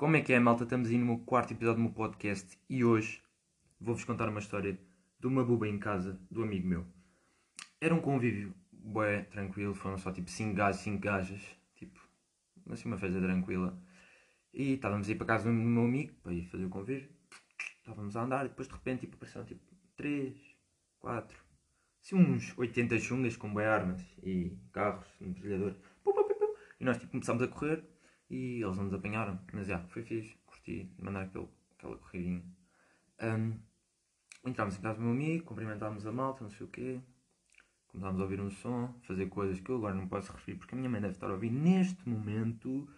Como é que é, malta? Estamos aí no meu quarto episódio do meu podcast e hoje vou-vos contar uma história de uma buba em casa do amigo meu. Era um convívio bué, tranquilo, foram só tipo 5 gajos, 5 gajas, tipo, assim uma festa tranquila. E estávamos a ir para casa do meu amigo para ir fazer o convívio. Estávamos a andar e depois de repente tipo, apareceram tipo 3, 4, assim uns 80 chungas com bué armas e carros, metralhadores. E nós tipo começámos a correr e eles não nos apanharam. Mas já, foi fixe, curti mandar aquele, aquela corridinha. Um, entramos em casa do meu amigo, cumprimentámos a malta, não sei o quê. Começámos a ouvir um som, fazer coisas que eu agora não posso referir porque a minha mãe deve estar a ouvir neste momento.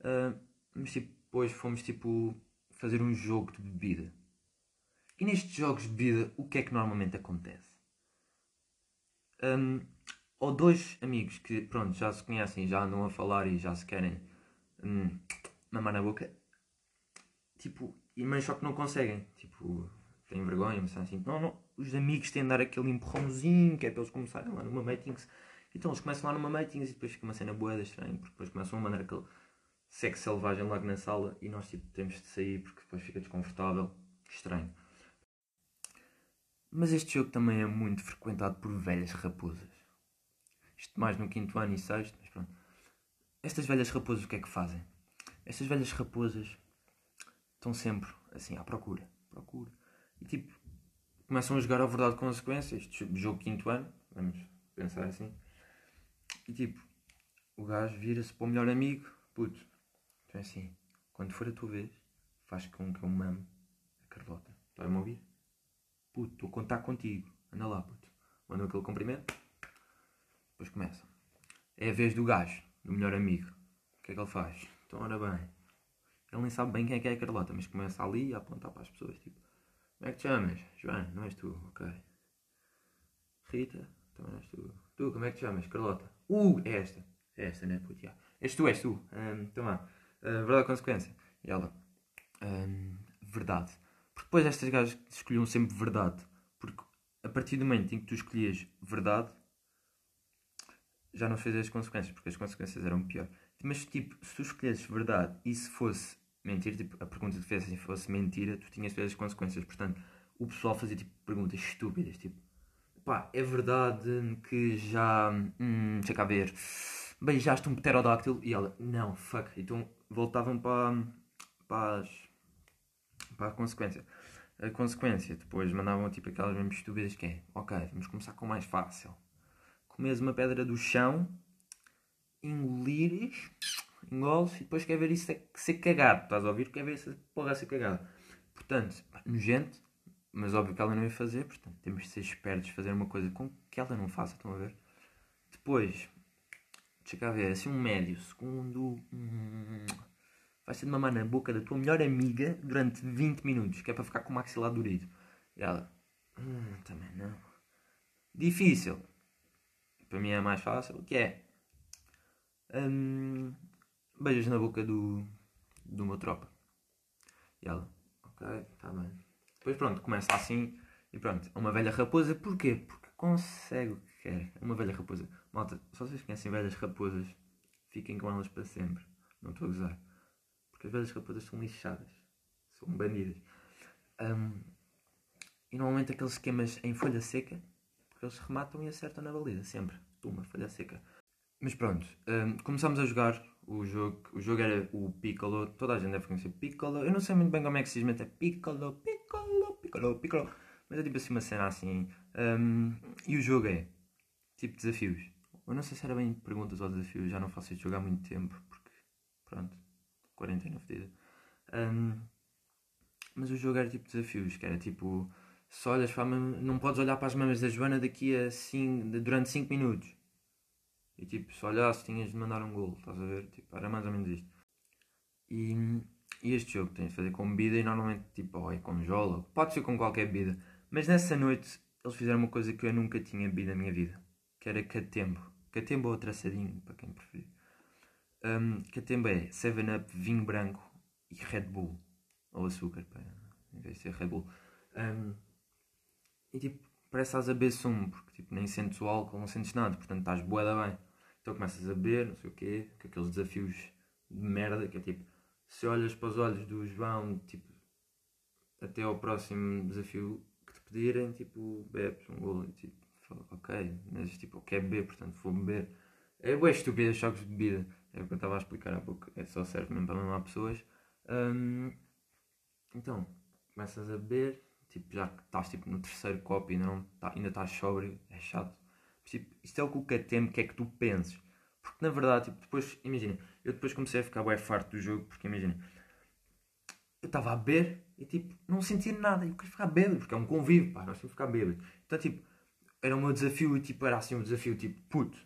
Uh, mas tipo, depois fomos tipo fazer um jogo de bebida. E nestes jogos de bebida, o que é que normalmente acontece? Um, ou dois amigos que, pronto, já se conhecem, já andam a falar e já se querem hum, mamar na boca, tipo, e mas só que não conseguem, tipo, têm vergonha, mas assim, não, não, os amigos têm de dar aquele empurrãozinho, que é para eles começarem lá numa meetings, então eles começam lá numa meetings e depois fica uma cena boa estranha, porque depois começam a mandar aquele sexo selvagem logo na sala e nós tipo temos de sair porque depois fica desconfortável, estranho. Mas este jogo também é muito frequentado por velhas raposas. Isto mais no quinto ano e sexto. Estas velhas raposas o que é que fazem? Estas velhas raposas estão sempre assim à procura, procura. E tipo, começam a jogar a verdade com consequências. Jogo quinto ano, vamos pensar assim. E tipo, o gajo vira-se para o melhor amigo, puto. Então é assim, quando for a tua vez, faz com que eu mame a Carlota. Estás-me a ouvir? Puto, estou a contar contigo. Anda lá, puto. Manda aquele cumprimento. Depois começa. É a vez do gajo, do melhor amigo. O que é que ele faz? Então, ora bem. Ele nem sabe bem quem é que é a Carlota, mas começa ali a apontar para as pessoas. Tipo, como é que te chamas? João, não és tu? Ok. Rita, também não és tu. Tu, como é que te chamas? Carlota. Uh, é esta. É esta, né, puto? Yeah. És tu, és tu. Um, então vá. Uh, verdade ou consequência? E ela. Um, verdade. Porque depois estas gajas escolhiam sempre verdade. Porque a partir do momento em que tu escolhias verdade, já não fez as consequências, porque as consequências eram pior. Mas tipo, se tu escolhesses verdade e se fosse mentira, tipo, a pergunta que fez se fosse mentira, tu tinhas as consequências. Portanto, o pessoal fazia tipo perguntas estúpidas, tipo, pá, é verdade que já, hum, deixa cá ver, beijaste um pterodáctilo? E ela, não, fuck. Então voltavam para, para, as, para a consequência. A consequência, depois mandavam tipo aquelas mesmo estúpidas que é, ok, vamos começar com o mais fácil comes uma pedra do chão, engolires, engoles e depois quer ver isso ser cagado. Estás a ouvir? Quer ver essa porra ser cagada. Portanto, nojento, mas óbvio que ela não ia fazer, portanto temos de ser espertos, fazer uma coisa com que ela não faça, estão a ver? Depois, deixa cá ver, assim um médio segundo. Hum, vai ser de mamar na boca da tua melhor amiga durante 20 minutos, que é para ficar com o maxilar durido. E ela, hum, também não. Difícil, para mim é mais fácil, que é um, beijos na boca do, do meu tropa. E ela, ok, está bem. Depois pronto, começa assim e pronto, é uma velha raposa, porquê? Porque consegue o que quer. É uma velha raposa. Malta, se vocês conhecem velhas raposas, fiquem com elas para sempre. Não estou a gozar. Porque as velhas raposas são lixadas. São bandidas. Um, e normalmente aqueles esquemas em folha seca porque eles rematam e acertam na baliza, sempre. Tuma, falha seca. Mas pronto, um, começámos a jogar o jogo. O jogo era o Piccolo, toda a gente deve conhecer Piccolo. Eu não sei muito bem como é que se diz, é Piccolo, Piccolo, Piccolo, Piccolo. Mas é tipo assim uma cena assim. Um, e o jogo é tipo desafios. Eu não sei se era bem perguntas ou desafios, já não faço este jogo há muito tempo, porque pronto, quarentena fedida. Um, mas o jogo era tipo desafios, que era tipo se olhas para não podes olhar para as mamas da Joana daqui a cinco, durante 5 minutos. E tipo, se olhasse tinhas de mandar um gol, estás a ver? Tipo, era mais ou menos isto. E, e este jogo tem de fazer com bebida e normalmente tipo, oh, é com jola, pode ser com qualquer bebida. Mas nessa noite eles fizeram uma coisa que eu nunca tinha bebido na minha vida, que era catembo. Catembo ou traçadinho, para quem preferir. Um, catembo é 7-Up, vinho branco e Red Bull. Ou açúcar, para, em vez de ser Red Bull. Um, e tipo, parece que estás a beber sumo, porque tipo, nem sentes o álcool, não sentes nada, portanto estás boeda bem. Então começas a beber, não sei o quê, com aqueles desafios de merda, que é tipo, se olhas para os olhos do João, tipo, até ao próximo desafio que te pedirem, tipo, bebes um golo e tipo, ok, mas tipo, o que é beber, portanto vou beber. É boa estúpida choques de bebida, é o que eu estava a explicar há pouco, é só serve mesmo para mamar pessoas. Hum, então, começas a beber, tipo, já que estás tipo, no terceiro copo e não, tá, ainda estás sóbrio, é chato. Mas, tipo, isto é o que o Catem quer que tu penses. Porque na verdade, tipo, depois, imagina, eu depois comecei a ficar bem farto do jogo, porque imagina, eu estava a beber e tipo, não sentia nada, eu queria ficar bêbado, porque é um convívio, pá, nós temos que ficar bêbado. Então, tipo, era o meu desafio e tipo, era assim um desafio, tipo, puto,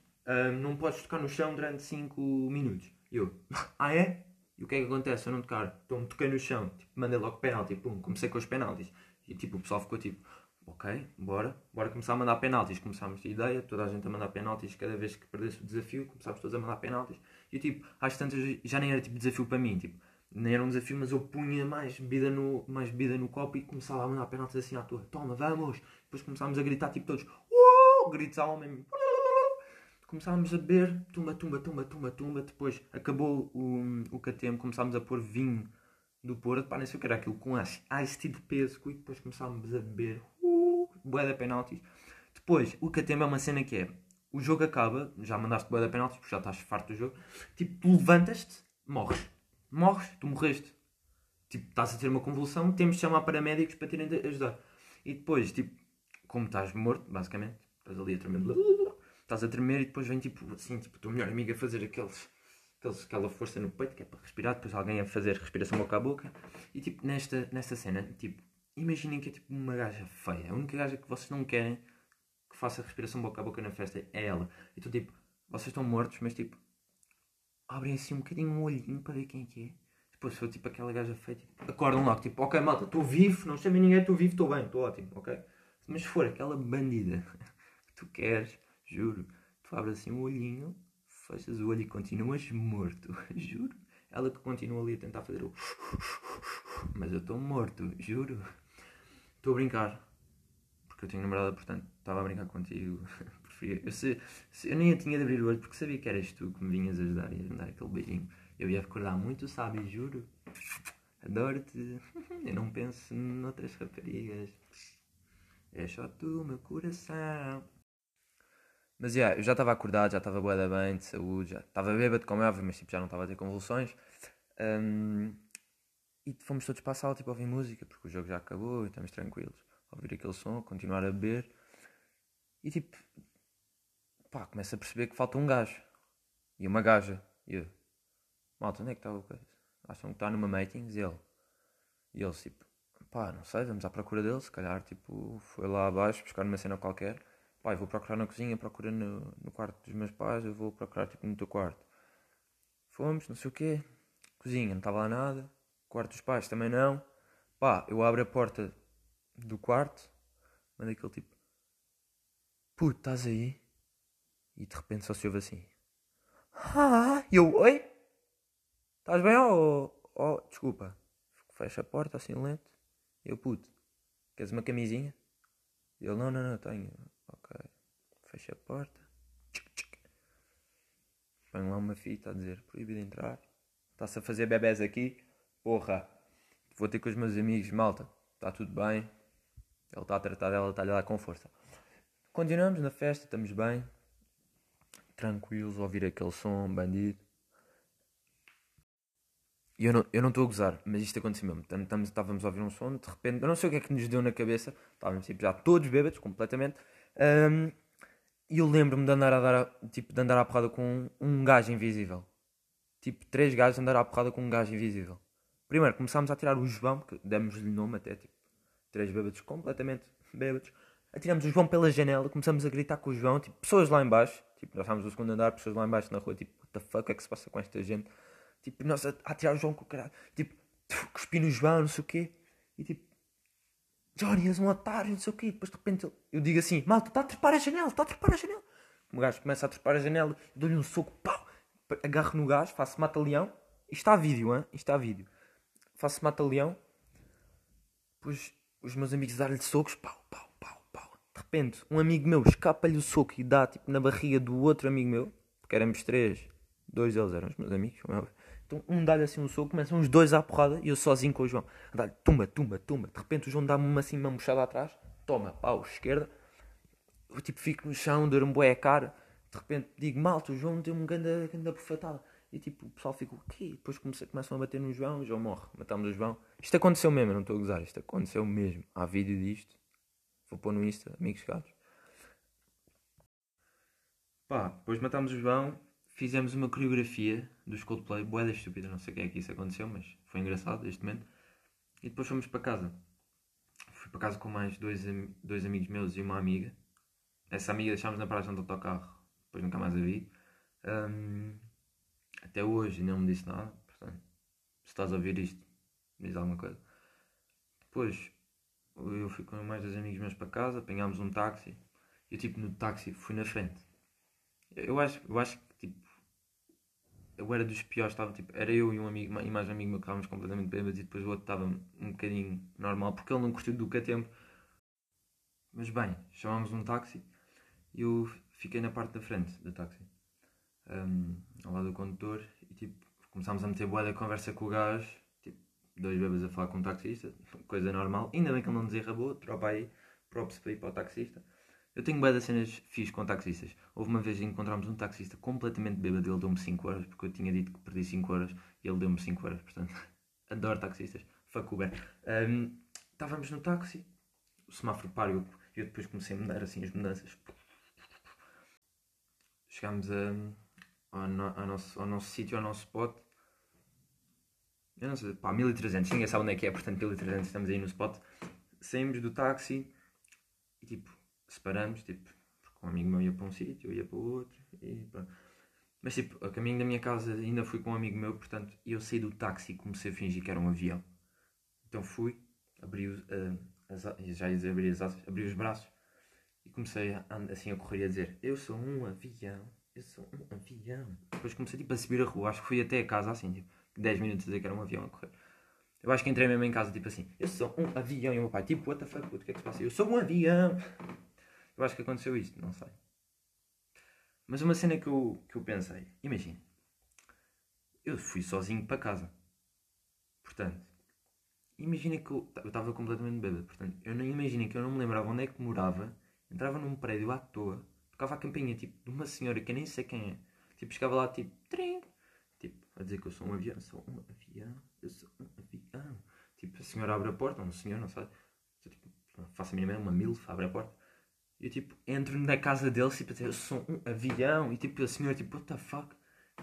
não podes tocar no chão durante 5 minutos. E eu, ah é? E o que é que acontece eu não tocar? Então me toquei no chão, tipo, mandei logo penalti, pum, comecei com os penaltis. E tipo, o pessoal ficou tipo, ok, bora, bora começar a mandar penaltis. Começámos a ideia, toda a gente a mandar penaltis, cada vez que perdesse o desafio, começámos todos a mandar penaltis. E tipo, às tantas já nem era tipo desafio para mim, tipo, nem era um desafio, mas eu punha mais bebida no, mais bebida no copo e começava a mandar penaltis assim à toa. Toma, vamos! Depois começámos a gritar tipo todos, uh! gritos ao homem. Começámos a beber, tumba, tumba, tumba, tumba, tumba. Depois acabou o, o KTM, começámos a pôr vinho do Porto, pá, nem sei o que era aquilo, com ice, ice tea de peso, e depois começámos a beber, uh, bué de penaltis. Depois, o KTM é uma cena que é, o jogo acaba, já mandaste bué de penaltis, porque já estás farto do jogo, tipo, tu levantas-te, morres. Morres, tu morreste. Tipo, estás a ter uma convulsão, temos de chamar paramédicos para terem de ajudar. E depois, tipo, como estás morto, basicamente, estás ali a tremer, estás a tremer e depois vem, tipo, assim, tipo, o teu melhor amigo a fazer aqueles, aquela força no peito que é para respirar, depois alguém a fazer respiração boca a boca. E tipo, nesta, nesta cena, tipo, imaginem que é tipo uma gaja feia. A única gaja que vocês não querem que faça respiração boca a boca na festa é ela. Então, tipo, vocês estão mortos, mas tipo, abrem assim um bocadinho um olhinho para ver quem é que é. Depois, se for tipo aquela gaja feia, tipo, acordam logo, tipo, ok, malta, estou vivo, não chamem ninguém, estou vivo, estou bem, estou ótimo, ok? Mas se for aquela bandida que tu queres, juro, tu abres assim um olhinho fechas o olho e continuas morto, juro. Ela que continua ali a tentar fazer o. Mas eu estou morto, juro. Estou a brincar. Porque eu tenho namorada, portanto, estava a brincar contigo. Eu, se, se, eu nem tinha de abrir o olho porque sabia que eras tu que me vinhas ajudar e a dar aquele beijinho. Eu ia recordar muito, sabe, juro. Adoro-te. Eu não penso noutras raparigas. É só tu, meu coração. Mas yeah, eu já estava acordado, já estava boa da bem, de saúde, já estava bêbado, como é óbvio, mas tipo, já não estava a ter convulsões. Um, e fomos todos para a sala tipo, a ouvir música, porque o jogo já acabou e estamos tranquilos. A ouvir aquele som, continuar a beber. E tipo, pá, começo a perceber que falta um gajo. E uma gaja. E eu, malta, onde é que está o coisa? Acham que está numa meetings? E ele, e eles tipo, pá, não sei, vamos à procura dele. Se calhar, tipo, foi lá abaixo buscar uma cena qualquer pai, vou procurar na cozinha, procura no, no quarto dos meus pais, eu vou procurar tipo no teu quarto. Fomos, não sei o quê, cozinha, não estava lá nada, quarto dos pais também não. Pá, eu abro a porta do quarto, mando aquele tipo, puto, estás aí? E de repente só se ouve assim, ah, eu, oi? Estás bem ou, oh, oh, desculpa, fecha a porta assim lento, eu, puto, queres uma camisinha? Ele, não, não, não, tenho. Fecha a porta. Põe lá uma fita a dizer proibido entrar. Está-se a fazer bebés aqui. Porra. Vou ter com os meus amigos. Malta. Está tudo bem. Ele está a tratar dela, está-lhe a dar com força. Continuamos na festa, estamos bem. Tranquilos, ouvir aquele som bandido. E eu não estou não a gozar, mas isto aconteceu mesmo. Estamos, estávamos a ouvir um som, de repente, eu não sei o que é que nos deu na cabeça, estávamos tipo, já todos bêbados, completamente. Um, e eu lembro-me de andar a dar, tipo, de andar à porrada com um, gajo invisível. Tipo, três gajos andar à porrada com um gajo invisível. Primeiro começámos a tirar o João, que demos-lhe nome até, tipo, três bêbados completamente bêbados. Atiramos o João pela janela, começamos a gritar com o João, tipo, pessoas lá embaixo. Tipo, nós estávamos no segundo andar, pessoas lá embaixo na rua, tipo, what the fuck, o é que se passa com esta gente? Tipo, nós a, a tirar o João com o caralho. Tipo, cuspi no João, não sei o quê. E tipo, Johnny, és um otário, não sei o quê. Depois de repente eu digo assim, malta, está a trepar a janela, está a trepar a janela. O gajo começa a trepar a janela, dou-lhe um soco, pau, agarro no gajo, faço mata-leão. Isto está a vídeo, hein? Isto está a vídeo. Faço mata-leão. Depois os meus amigos dar-lhe socos, pau, pau, pau, pau. De repente, um amigo meu escapa-lhe o soco e dá tipo na barriga do outro amigo meu, porque éramos três, dois deles eram os meus amigos, Então um dá-lhe assim um soco, começam os dois à porrada e eu sozinho com o João. Dá-lhe tumba, tumba, tumba. De repente o João dá-me assim uma mochada atrás, toma, pau, esquerda. Eu tipo fico no chão, dou-me bué a cara. De repente digo, malta, o João deu-me um ganda, ganda bufatada. E tipo, o pessoal fica, o quê? Depois comecei, começam a bater no João, o João morre. Matamos o João. Isto aconteceu mesmo, eu não estou a gozar. Isto aconteceu mesmo. Há vídeo disto. Vou pôr no Insta, amigos caros. Pá, depois matámos o João, fizemos uma coreografia dos Coldplay, boeda estúpida, não sei o que é que isso aconteceu, mas foi engraçado este momento. E depois fomos para casa. Fui para casa com mais dois, dois amigos meus e uma amiga. Essa amiga deixámos na paragem do autocarro, depois nunca mais a vi. Um, até hoje não me disse nada, portanto, se estás a ouvir isto, diz alguma coisa. Depois eu fui com mais dois amigos meus para casa, apanhámos um táxi. Eu tipo no táxi fui na frente eu acho, eu acho que. Eu era dos piores, estava tipo. Era eu e um amigo, e mais um amigo meu que estávamos completamente bêbados e depois o outro estava um bocadinho normal porque ele não curtiu do que a tempo. Mas bem, chamámos um táxi e eu fiquei na parte da frente do táxi, um, ao lado do condutor, e tipo, começámos a meter boa da conversa com o gajo, tipo, dois bebês a falar com um taxista, coisa normal. Ainda bem que ele não nos enrabou, tropa aí, props para ir para o taxista. Eu tenho boas cenas fiz com taxistas. Houve uma vez que encontramos um taxista completamente bêbado, ele deu-me 5 horas, porque eu tinha dito que perdi 5 horas e ele deu-me 5 horas, portanto, adoro taxistas. Fuck Uber. Um, estávamos no táxi, o semáforo parou e eu depois comecei a mudar assim as mudanças. Chegámos a, ao, no, ao nosso, ao nosso sítio, ao nosso spot. Eu não sei, pá, 1300, ninguém sabe onde é que é, portanto 1300 estamos aí no spot. Saímos do táxi e tipo, separamos, tipo, porque um amigo meu ia para um sítio, eu ia para o outro, e pronto. Mas tipo, a caminho da minha casa ainda fui com um amigo meu, portanto, eu saí do táxi e comecei a fingir que era um avião. Então fui, abri os, uh, as, já ia dizer, abri as abri os braços e comecei a, assim a correr e a dizer: Eu sou um avião, eu sou um avião. Depois comecei tipo a subir a rua, acho que fui até a casa assim, tipo, 10 minutos a dizer que era um avião a correr. Eu acho que entrei mesmo em casa, tipo assim: Eu sou um avião. E o meu pai, tipo, what the fuck, o que é que se passa? Eu sou um avião. Eu acho que aconteceu isto, não sei. Mas uma cena que eu, que eu pensei, imagina, eu fui sozinho para casa. Portanto, imagina que eu estava completamente bêbado. Portanto, eu não imagina que eu não me lembrava onde é que morava, entrava num prédio à toa, tocava a campainha tipo de uma senhora que eu nem sei quem é. Tipo, chegava lá tipo, trim, tipo, a dizer que eu sou um avião, sou um avião, eu sou um avião. Tipo, a senhora abre a porta, um senhor, não sei. Tipo, faço a minha mãe, uma milf, abre a porta. Eu tipo, entro na casa dele, tipo, eu sou um avião, e tipo, a senhora, tipo, what the fuck?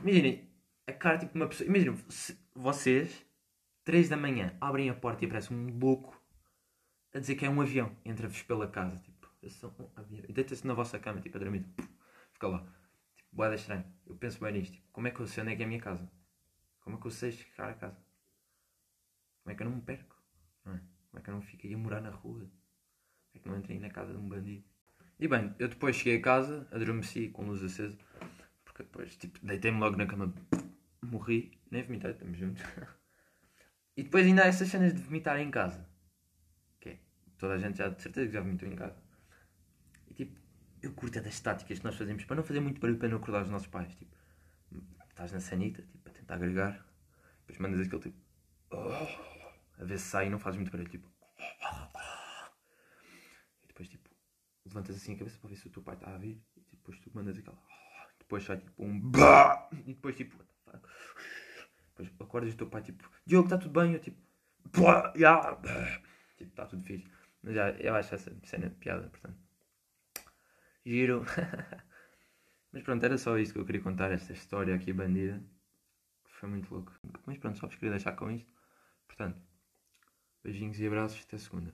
Imaginem, a cara, tipo, uma pessoa. Imaginem, vocês, 3 da manhã, abrem a porta e aparece um louco a dizer que é um avião. Entra-vos pela casa, tipo, eu sou um avião. E deita-se na vossa cama, tipo, a dormir, tipo, fica lá. Tipo, boada estranho. Eu penso bem nisto, tipo, como é que eu sei onde é que é a minha casa? Como é que eu sei chegar a casa? Como é que eu não me perco? Não é? Como é que eu não fico aí a morar na rua? Como é que não entrei na casa de um bandido? E bem, eu depois cheguei a casa, adormeci com luz acesa, porque depois, tipo, deitei-me logo na cama, morri, nem vomitei, estamos juntos. e depois ainda há essas cenas de vomitar em casa, que é, toda a gente já, de certeza que já vomitou em casa. E tipo, eu curto das táticas que nós fazemos para não fazer muito barulho, para não acordar os nossos pais, tipo, estás na sanita, tipo, a tentar agregar, depois mandas aquele tipo, oh, a ver se sai e não fazes muito barulho, tipo, levantas assim a cabeça para ver se o teu pai está a vir e depois tu mandas aquela. Depois sai tipo um bah! E depois tipo? Depois acordas e o teu pai tipo, Diogo, está tudo bem? Eu tipo, bah! Yeah! Tipo, está tudo fixe. Mas já, eu acho essa cena piada, portanto. Giro. Mas pronto, era só isso que eu queria contar, esta história aqui bandida. Foi muito louco. Mas pronto, só vos queria deixar com isto. Portanto, beijinhos e abraços, até segunda.